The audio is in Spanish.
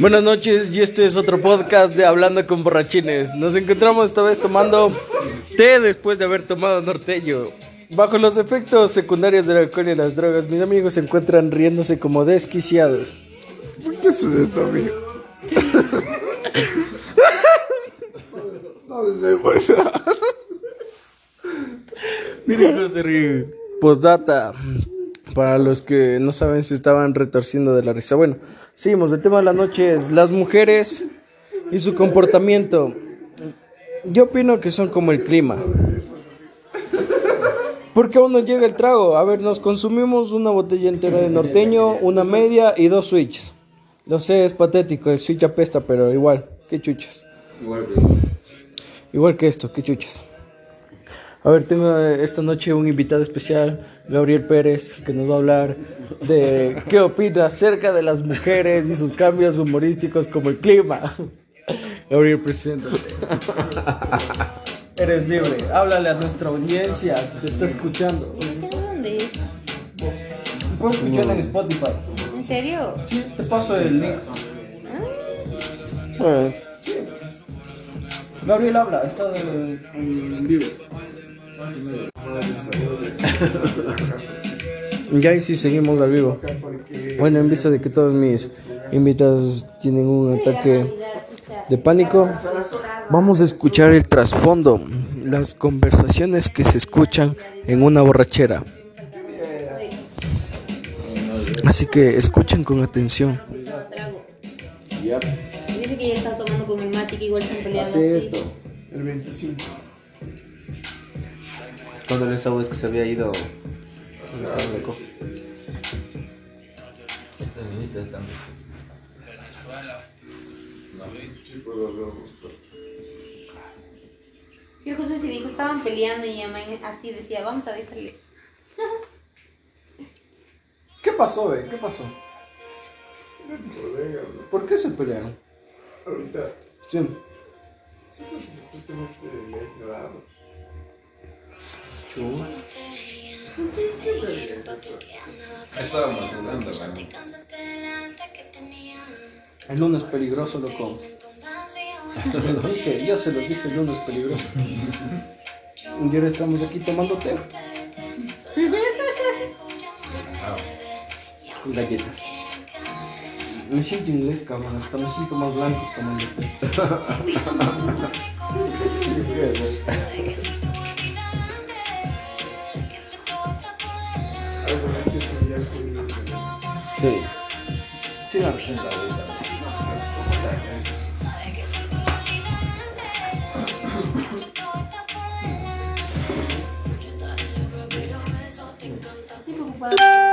Buenas noches y este es otro podcast de Hablando con Borrachines. Nos encontramos esta vez tomando té después de haber tomado norteño. Bajo los efectos secundarios del alcohol y las drogas, mis amigos se encuentran riéndose como desquiciados. ¿Por qué haces esto, amigo? no pues. Miren cómo se ríe. Postdata. Para los que no saben si estaban retorciendo de la risa. Bueno, seguimos. El tema de la noche es las mujeres y su comportamiento. Yo opino que son como el clima. Porque aún no llega el trago. A ver, nos consumimos una botella entera de norteño, una media y dos switches. Lo sé, es patético. El switch apesta, pero igual. Qué chuchas. Igual que esto, qué chuchas. A ver, tengo eh, esta noche un invitado especial, Gabriel Pérez, que nos va a hablar de qué opina acerca de las mujeres y sus cambios humorísticos como el clima. Gabriel, preséntate. Eres libre, háblale a nuestra audiencia, te está escuchando. ¿Esto dónde es? Puedes escuchar en Spotify. ¿En serio? Sí, te paso el link. Ah, Gabriel habla, está en, en vivo. Ya y sí seguimos al vivo. Bueno, en vista de que todos mis invitados tienen un ataque de pánico, vamos a escuchar el trasfondo, las conversaciones que se escuchan en una borrachera. Así que escuchen con atención. Dice que ya está tomando con el mate, que igual están peleando. El 25. Cuando esa voz que se había ido. Y el Josué se dijo, estaban peleando y así decía, vamos a dejarle. ¿Qué pasó, eh? ¿Qué pasó? ¿Por qué se pelearon? Ahorita, Sí. sí, porque supuestamente ignorado. Estábamos jugando, hermano. El lunes peligroso, loco. Les dije, yo se los dije, el lunes peligroso. Y ahora estamos aquí tomando té. Con galletas. Me siento inglés, cabrón. Hasta me siento más blanco tomando té. Algo así que ya estoy viendo. Sí. Sí, la Estoy preocupada.